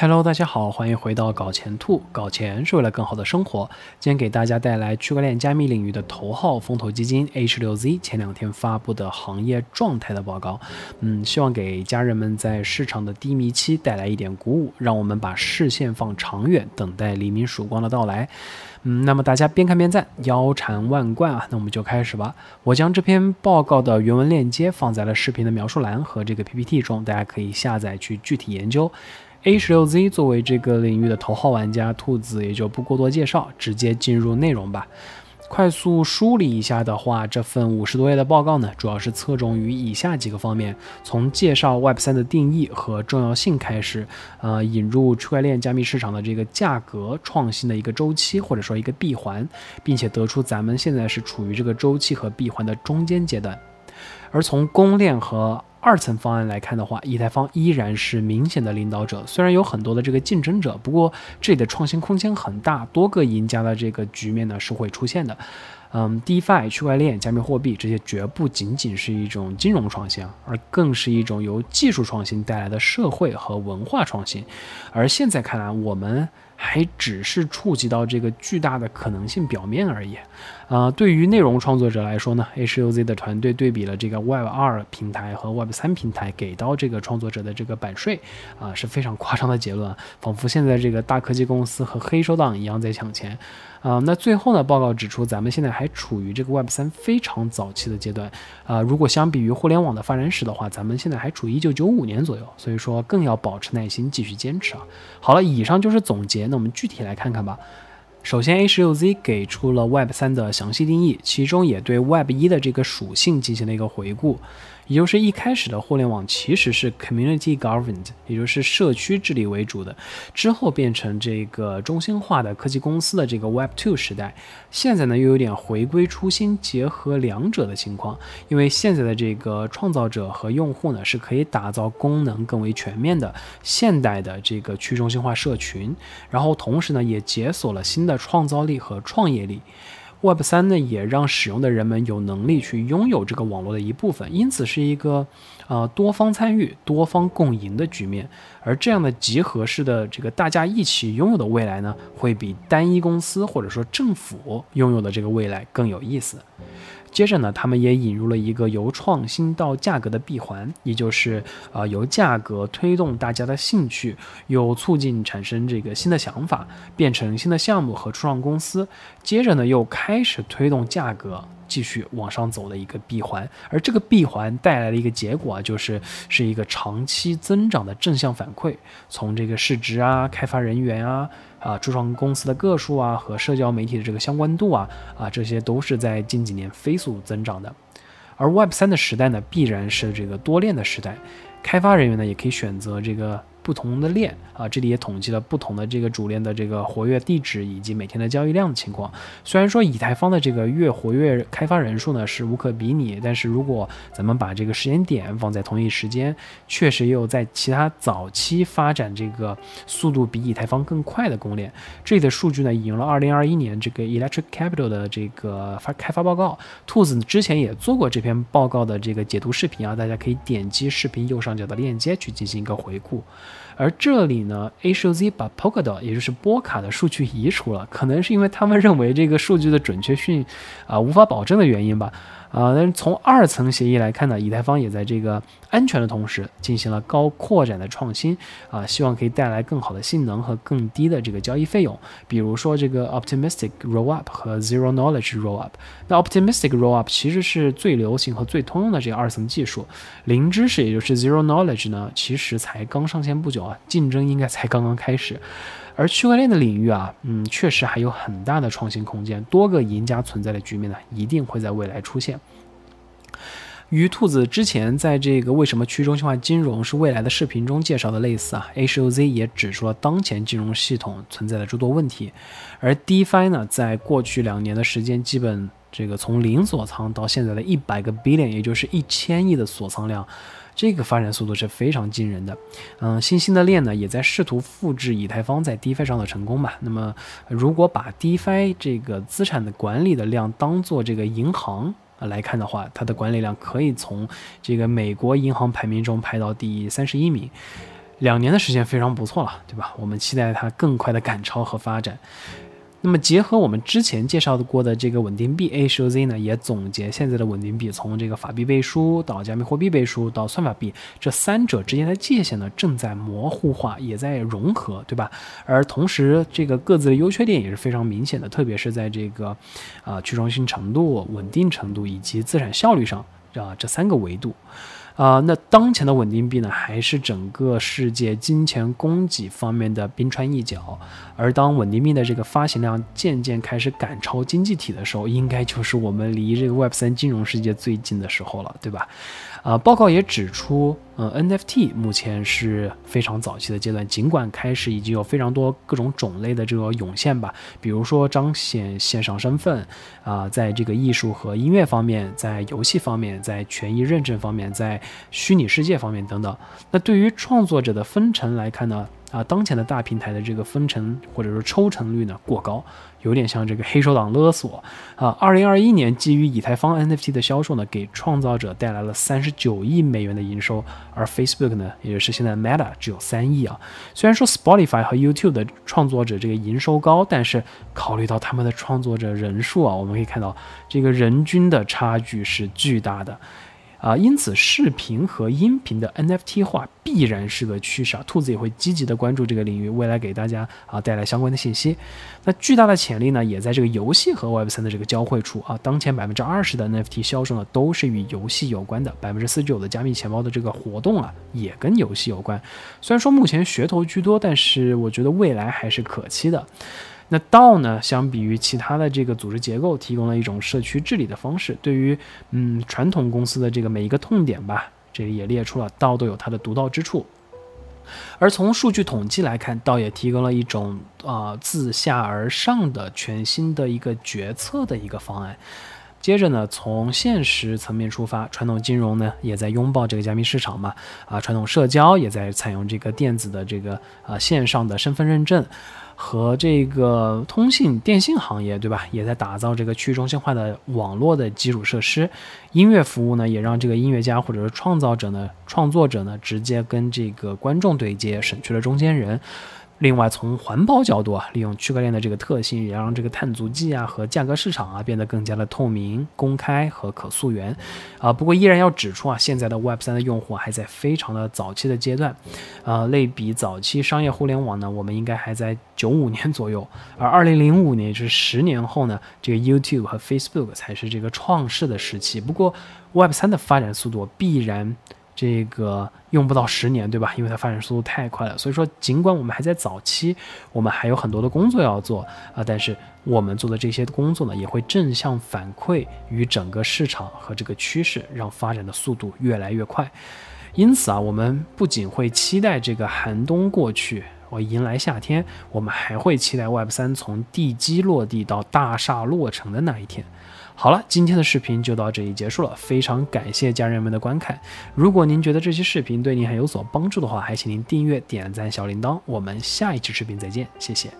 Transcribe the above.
Hello，大家好，欢迎回到搞钱兔。搞钱是为了更好的生活。今天给大家带来区块链加密领域的头号风投基金 H6Z 前两天发布的行业状态的报告。嗯，希望给家人们在市场的低迷期带来一点鼓舞，让我们把视线放长远，等待黎明曙光的到来。嗯，那么大家边看边赞，腰缠万贯啊！那我们就开始吧。我将这篇报告的原文链接放在了视频的描述栏和这个 PPT 中，大家可以下载去具体研究。H6Z 作为这个领域的头号玩家，兔子也就不过多介绍，直接进入内容吧。快速梳理一下的话，这份五十多页的报告呢，主要是侧重于以下几个方面：从介绍 Web 三的定义和重要性开始，呃，引入区块链加密市场的这个价格创新的一个周期，或者说一个闭环，并且得出咱们现在是处于这个周期和闭环的中间阶段。而从公链和二层方案来看的话，以太坊依然是明显的领导者。虽然有很多的这个竞争者，不过这里的创新空间很大，多个赢家的这个局面呢是会出现的。嗯，DeFi、区块链、加密货币这些绝不仅仅是一种金融创新，而更是一种由技术创新带来的社会和文化创新。而现在看来，我们。还只是触及到这个巨大的可能性表面而已，啊，对于内容创作者来说呢，Huz 的团队对比了这个 Web 二平台和 Web 三平台给到这个创作者的这个版税，啊，是非常夸张的结论，仿佛现在这个大科技公司和黑手党一样在抢钱。啊，那最后呢？报告指出，咱们现在还处于这个 Web 三非常早期的阶段。啊，如果相比于互联网的发展史的话，咱们现在还处于一九九五年左右，所以说更要保持耐心，继续坚持啊。好了，以上就是总结，那我们具体来看看吧。首先，A 十六 Z 给出了 Web 三的详细定义，其中也对 Web 一的这个属性进行了一个回顾。也就是一开始的互联网其实是 community governed，也就是社区治理为主的，之后变成这个中心化的科技公司的这个 Web Two 时代，现在呢又有点回归初心，结合两者的情况。因为现在的这个创造者和用户呢是可以打造功能更为全面的现代的这个去中心化社群，然后同时呢也解锁了新的创造力和创业力。Web 三呢，也让使用的人们有能力去拥有这个网络的一部分，因此是一个呃多方参与、多方共赢的局面。而这样的集合式的这个大家一起拥有的未来呢，会比单一公司或者说政府拥有的这个未来更有意思。接着呢，他们也引入了一个由创新到价格的闭环，也就是呃由价格推动大家的兴趣，又促进产生这个新的想法，变成新的项目和初创公司。接着呢，又开始推动价格。继续往上走的一个闭环，而这个闭环带来的一个结果啊，就是是一个长期增长的正向反馈。从这个市值啊、开发人员啊、啊初创公司的个数啊和社交媒体的这个相关度啊啊，这些都是在近几年飞速增长的。而 Web 三的时代呢，必然是这个多链的时代，开发人员呢也可以选择这个。不同的链啊，这里也统计了不同的这个主链的这个活跃地址以及每天的交易量的情况。虽然说以太坊的这个月活跃开发人数呢是无可比拟，但是如果咱们把这个时间点放在同一时间，确实也有在其他早期发展这个速度比以太坊更快的公链。这里的数据呢引用了2021年这个 Electric Capital 的这个发开发报告，兔子之前也做过这篇报告的这个解读视频啊，大家可以点击视频右上角的链接去进行一个回顾。而这里呢，HOZ 把 Polkadot，也就是波卡的数据移除了，可能是因为他们认为这个数据的准确性啊无法保证的原因吧。啊，但是从二层协议来看呢，以太坊也在这个安全的同时进行了高扩展的创新啊，希望可以带来更好的性能和更低的这个交易费用。比如说这个 Optimistic Rollup 和 Zero Knowledge Rollup。那 Optimistic Rollup 其实是最流行和最通用的这个二层技术。零知识，也就是 Zero Knowledge 呢，其实才刚上线不久啊，竞争应该才刚刚开始。而区块链的领域啊，嗯，确实还有很大的创新空间，多个赢家存在的局面呢，一定会在未来出现。与兔子之前在这个为什么去中心化金融是未来的视频中介绍的类似啊，H O Z 也指出了当前金融系统存在的诸多问题。而 DeFi 呢，在过去两年的时间，基本这个从零锁仓到现在的一百个 billion，也就是一千亿的锁仓量。这个发展速度是非常惊人的，嗯，新兴的链呢也在试图复制以太坊在 DeFi 上的成功吧。那么，如果把 DeFi 这个资产的管理的量当做这个银行来看的话，它的管理量可以从这个美国银行排名中排到第三十一名。两年的时间非常不错了，对吧？我们期待它更快的赶超和发展。那么结合我们之前介绍的过的这个稳定币 A 十六 Z 呢，也总结现在的稳定币从这个法币背书到加密货币背书到算法币这三者之间的界限呢正在模糊化，也在融合，对吧？而同时这个各自的优缺点也是非常明显的，特别是在这个啊去中心程度、稳定程度以及资产效率上啊这三个维度。啊，那当前的稳定币呢，还是整个世界金钱供给方面的冰川一角。而当稳定币的这个发行量渐渐开始赶超经济体的时候，应该就是我们离这个 Web 三金融世界最近的时候了，对吧？啊，报告也指出，呃，NFT 目前是非常早期的阶段，尽管开始已经有非常多各种种类的这个涌现吧，比如说彰显线上身份，啊，在这个艺术和音乐方面，在游戏方面，在权益认证方面，在虚拟世界方面等等。那对于创作者的分成来看呢？啊，当前的大平台的这个分成或者说抽成率呢过高，有点像这个黑手党勒索啊。二零二一年基于以太坊 NFT 的销售呢，给创造者带来了三十九亿美元的营收，而 Facebook 呢，也就是现在 Meta 只有三亿啊。虽然说 Spotify 和 YouTube 的创作者这个营收高，但是考虑到他们的创作者人数啊，我们可以看到这个人均的差距是巨大的。啊，因此视频和音频的 NFT 化必然是个趋势啊。兔子也会积极的关注这个领域，未来给大家啊带来相关的信息。那巨大的潜力呢，也在这个游戏和 Web 三的这个交汇处啊。当前百分之二十的 NFT 销售呢，都是与游戏有关的，百分之四十九的加密钱包的这个活动啊，也跟游戏有关。虽然说目前噱头居多，但是我觉得未来还是可期的。那道呢？相比于其他的这个组织结构，提供了一种社区治理的方式。对于嗯传统公司的这个每一个痛点吧，这里也列出了道都有它的独到之处。而从数据统计来看，道也提供了一种啊自下而上的全新的一个决策的一个方案。接着呢，从现实层面出发，传统金融呢也在拥抱这个加密市场嘛，啊，传统社交也在采用这个电子的这个啊线上的身份认证。和这个通信电信行业，对吧？也在打造这个去中心化的网络的基础设施。音乐服务呢，也让这个音乐家或者是创造者呢、创作者呢，直接跟这个观众对接，省去了中间人。另外，从环保角度啊，利用区块链的这个特性，也让这个碳足迹啊和价格市场啊变得更加的透明、公开和可溯源。啊，不过依然要指出啊，现在的 Web 三的用户还在非常的早期的阶段。啊，类比早期商业互联网呢，我们应该还在九五年左右，而二零零五年，就是十年后呢，这个 YouTube 和 Facebook 才是这个创世的时期。不过，Web 三的发展速度必然。这个用不到十年，对吧？因为它发展速度太快了。所以说，尽管我们还在早期，我们还有很多的工作要做啊，但是我们做的这些工作呢，也会正向反馈于整个市场和这个趋势，让发展的速度越来越快。因此啊，我们不仅会期待这个寒冬过去，我迎来夏天，我们还会期待 Web 三从地基落地到大厦落成的那一天。好了，今天的视频就到这里结束了，非常感谢家人们的观看。如果您觉得这期视频对您还有所帮助的话，还请您订阅、点赞小铃铛。我们下一期视频再见，谢谢。